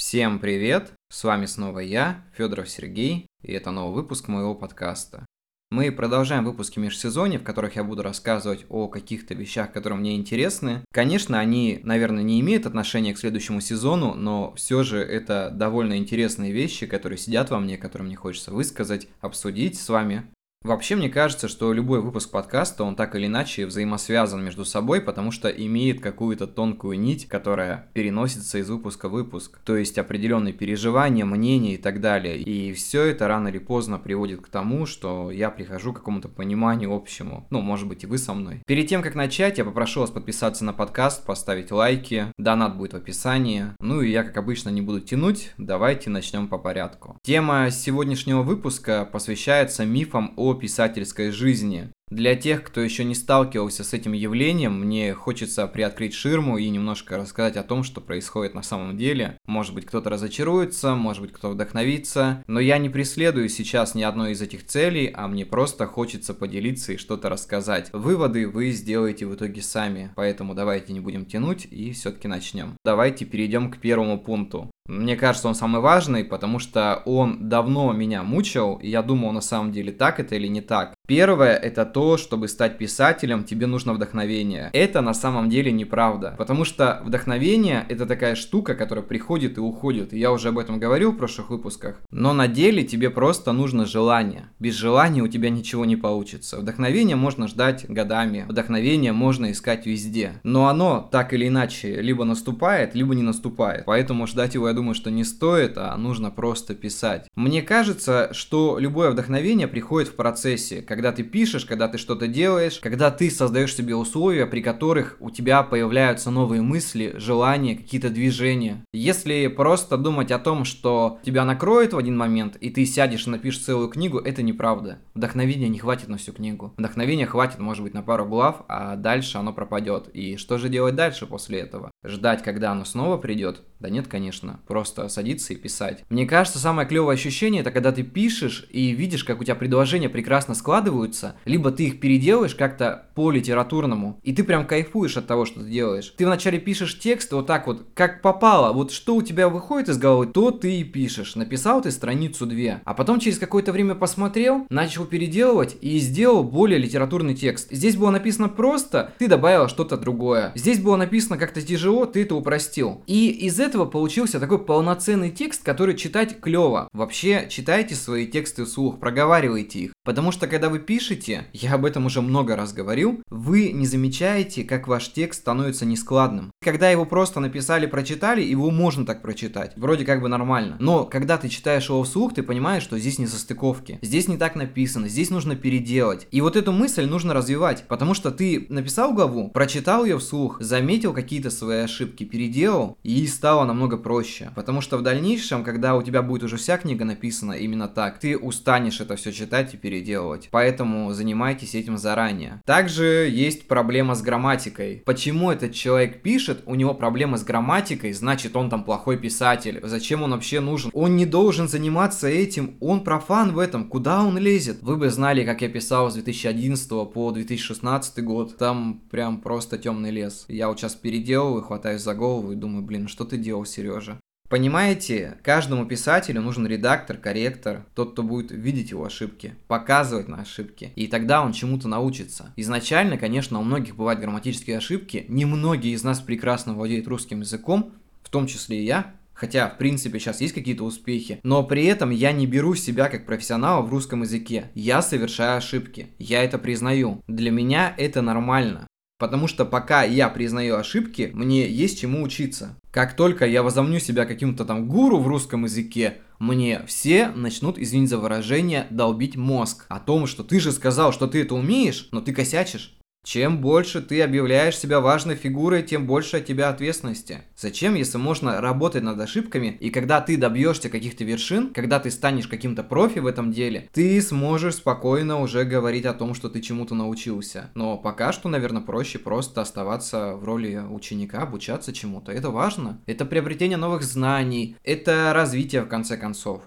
Всем привет! С вами снова я, Федоров Сергей, и это новый выпуск моего подкаста. Мы продолжаем выпуски межсезонья, в которых я буду рассказывать о каких-то вещах, которые мне интересны. Конечно, они, наверное, не имеют отношения к следующему сезону, но все же это довольно интересные вещи, которые сидят во мне, которые мне хочется высказать, обсудить с вами. Вообще, мне кажется, что любой выпуск подкаста, он так или иначе взаимосвязан между собой, потому что имеет какую-то тонкую нить, которая переносится из выпуска в выпуск. То есть определенные переживания, мнения и так далее. И все это рано или поздно приводит к тому, что я прихожу к какому-то пониманию общему. Ну, может быть, и вы со мной. Перед тем, как начать, я попрошу вас подписаться на подкаст, поставить лайки. Донат будет в описании. Ну и я, как обычно, не буду тянуть. Давайте начнем по порядку. Тема сегодняшнего выпуска посвящается мифам о писательской жизни. Для тех, кто еще не сталкивался с этим явлением, мне хочется приоткрыть ширму и немножко рассказать о том, что происходит на самом деле. Может быть, кто-то разочаруется, может быть, кто вдохновится, но я не преследую сейчас ни одной из этих целей, а мне просто хочется поделиться и что-то рассказать. Выводы вы сделаете в итоге сами, поэтому давайте не будем тянуть и все-таки начнем. Давайте перейдем к первому пункту. Мне кажется, он самый важный, потому что он давно меня мучил, и я думал, на самом деле, так это или не так. Первое, это то, чтобы стать писателем, тебе нужно вдохновение. Это на самом деле неправда, потому что вдохновение это такая штука, которая приходит и уходит, и я уже об этом говорил в прошлых выпусках. Но на деле тебе просто нужно желание. Без желания у тебя ничего не получится. Вдохновение можно ждать годами, вдохновение можно искать везде. Но оно так или иначе либо наступает, либо не наступает. Поэтому ждать его, я думаю, что не стоит, а нужно просто писать. Мне кажется, что любое вдохновение приходит в процессе, когда ты пишешь, когда ты что-то делаешь, когда ты создаешь себе условия, при которых у тебя появляются новые мысли, желания, какие-то движения. Если просто думать о том, что тебя накроет в один момент, и ты сядешь и напишешь целую книгу, это неправда. Вдохновения не хватит на всю книгу. Вдохновения хватит, может быть, на пару глав, а дальше оно пропадет. И что же делать дальше после этого? Ждать, когда оно снова придет? Да нет, конечно просто садиться и писать. Мне кажется, самое клевое ощущение это когда ты пишешь и видишь, как у тебя предложения прекрасно складываются, либо ты их переделаешь как-то по литературному, и ты прям кайфуешь от того, что ты делаешь. Ты вначале пишешь текст вот так вот, как попало, вот что у тебя выходит из головы, то ты и пишешь. Написал ты страницу две, а потом через какое-то время посмотрел, начал переделывать и сделал более литературный текст. Здесь было написано просто, ты добавил что-то другое. Здесь было написано как-то тяжело, ты это упростил. И из этого получился такой полноценный текст, который читать клево. Вообще, читайте свои тексты вслух, проговаривайте их. Потому что, когда вы пишете, я об этом уже много раз говорил, вы не замечаете, как ваш текст становится нескладным. Когда его просто написали, прочитали, его можно так прочитать. Вроде как бы нормально. Но, когда ты читаешь его вслух, ты понимаешь, что здесь не состыковки. Здесь не так написано, здесь нужно переделать. И вот эту мысль нужно развивать. Потому что ты написал главу, прочитал ее вслух, заметил какие-то свои ошибки, переделал, и стало намного проще. Потому что в дальнейшем, когда у тебя будет уже вся книга написана именно так, ты устанешь это все читать и переделывать. Поэтому занимайтесь этим заранее. Также есть проблема с грамматикой. Почему этот человек пишет, у него проблемы с грамматикой, значит он там плохой писатель. Зачем он вообще нужен? Он не должен заниматься этим, он профан в этом, куда он лезет? Вы бы знали, как я писал с 2011 по 2016 год. Там прям просто темный лес. Я вот сейчас переделываю, хватаюсь за голову и думаю, блин, что ты делал, Сережа? Понимаете, каждому писателю нужен редактор, корректор, тот, кто будет видеть его ошибки, показывать на ошибки, и тогда он чему-то научится. Изначально, конечно, у многих бывают грамматические ошибки, немногие из нас прекрасно владеют русским языком, в том числе и я, Хотя, в принципе, сейчас есть какие-то успехи. Но при этом я не беру себя как профессионала в русском языке. Я совершаю ошибки. Я это признаю. Для меня это нормально. Потому что пока я признаю ошибки, мне есть чему учиться. Как только я возомню себя каким-то там гуру в русском языке, мне все начнут, извините за выражение, долбить мозг. О том, что ты же сказал, что ты это умеешь, но ты косячишь. Чем больше ты объявляешь себя важной фигурой, тем больше от тебя ответственности. Зачем, если можно работать над ошибками, и когда ты добьешься каких-то вершин, когда ты станешь каким-то профи в этом деле, ты сможешь спокойно уже говорить о том, что ты чему-то научился. Но пока что, наверное, проще просто оставаться в роли ученика, обучаться чему-то. Это важно. Это приобретение новых знаний, это развитие в конце концов.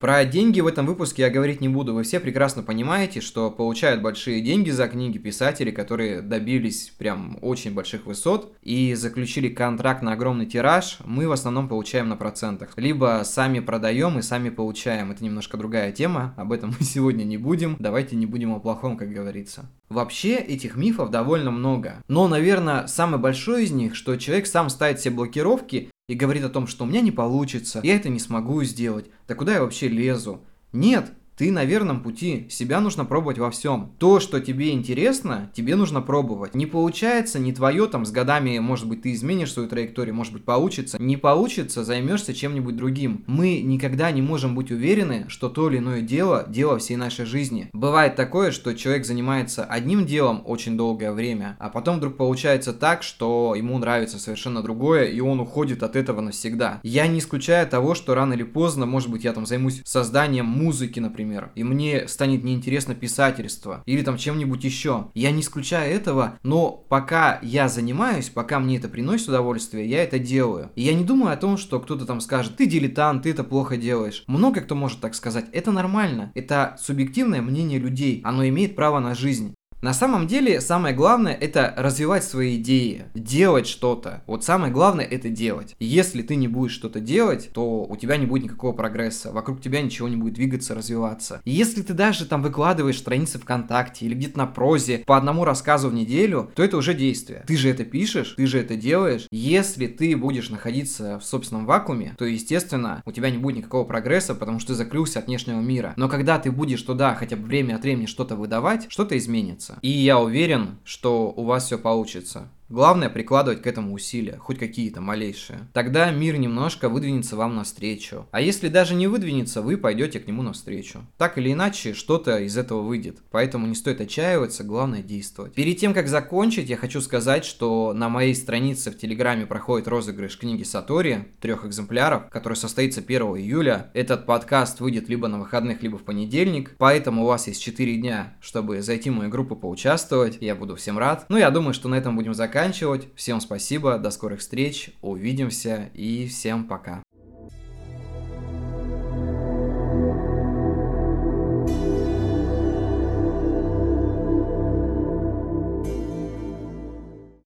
Про деньги в этом выпуске я говорить не буду. Вы все прекрасно понимаете, что получают большие деньги за книги писатели, которые добились прям очень больших высот и заключили контракт на огромный тираж. Мы в основном получаем на процентах. Либо сами продаем и сами получаем. Это немножко другая тема. Об этом мы сегодня не будем. Давайте не будем о плохом, как говорится. Вообще этих мифов довольно много. Но, наверное, самый большой из них, что человек сам ставит себе блокировки и говорит о том, что у меня не получится, я это не смогу сделать, да куда я вообще лезу? Нет, ты на верном пути, себя нужно пробовать во всем. То, что тебе интересно, тебе нужно пробовать. Не получается, не твое, там, с годами, может быть, ты изменишь свою траекторию, может быть, получится. Не получится, займешься чем-нибудь другим. Мы никогда не можем быть уверены, что то или иное дело – дело всей нашей жизни. Бывает такое, что человек занимается одним делом очень долгое время, а потом вдруг получается так, что ему нравится совершенно другое, и он уходит от этого навсегда. Я не исключаю того, что рано или поздно, может быть, я там займусь созданием музыки, например, например, и мне станет неинтересно писательство или там чем-нибудь еще. Я не исключаю этого, но пока я занимаюсь, пока мне это приносит удовольствие, я это делаю. И я не думаю о том, что кто-то там скажет, ты дилетант, ты это плохо делаешь. Много кто может так сказать. Это нормально. Это субъективное мнение людей. Оно имеет право на жизнь. На самом деле, самое главное это развивать свои идеи, делать что-то. Вот самое главное это делать. Если ты не будешь что-то делать, то у тебя не будет никакого прогресса, вокруг тебя ничего не будет двигаться, развиваться. И если ты даже там выкладываешь страницы ВКонтакте или где-то на прозе по одному рассказу в неделю, то это уже действие. Ты же это пишешь, ты же это делаешь. Если ты будешь находиться в собственном вакууме, то, естественно, у тебя не будет никакого прогресса, потому что ты закрылся от внешнего мира. Но когда ты будешь туда хотя бы время от времени что-то выдавать, что-то изменится И я уверен, что у вас все получится. Главное прикладывать к этому усилия, хоть какие-то малейшие. Тогда мир немножко выдвинется вам навстречу. А если даже не выдвинется, вы пойдете к нему навстречу. Так или иначе, что-то из этого выйдет. Поэтому не стоит отчаиваться, главное действовать. Перед тем, как закончить, я хочу сказать, что на моей странице в Телеграме проходит розыгрыш книги Сатори, трех экземпляров, который состоится 1 июля. Этот подкаст выйдет либо на выходных, либо в понедельник. Поэтому у вас есть 4 дня, чтобы зайти в мою группу поучаствовать. Я буду всем рад. Ну, я думаю, что на этом будем заканчивать заканчивать. Всем спасибо, до скорых встреч, увидимся и всем пока.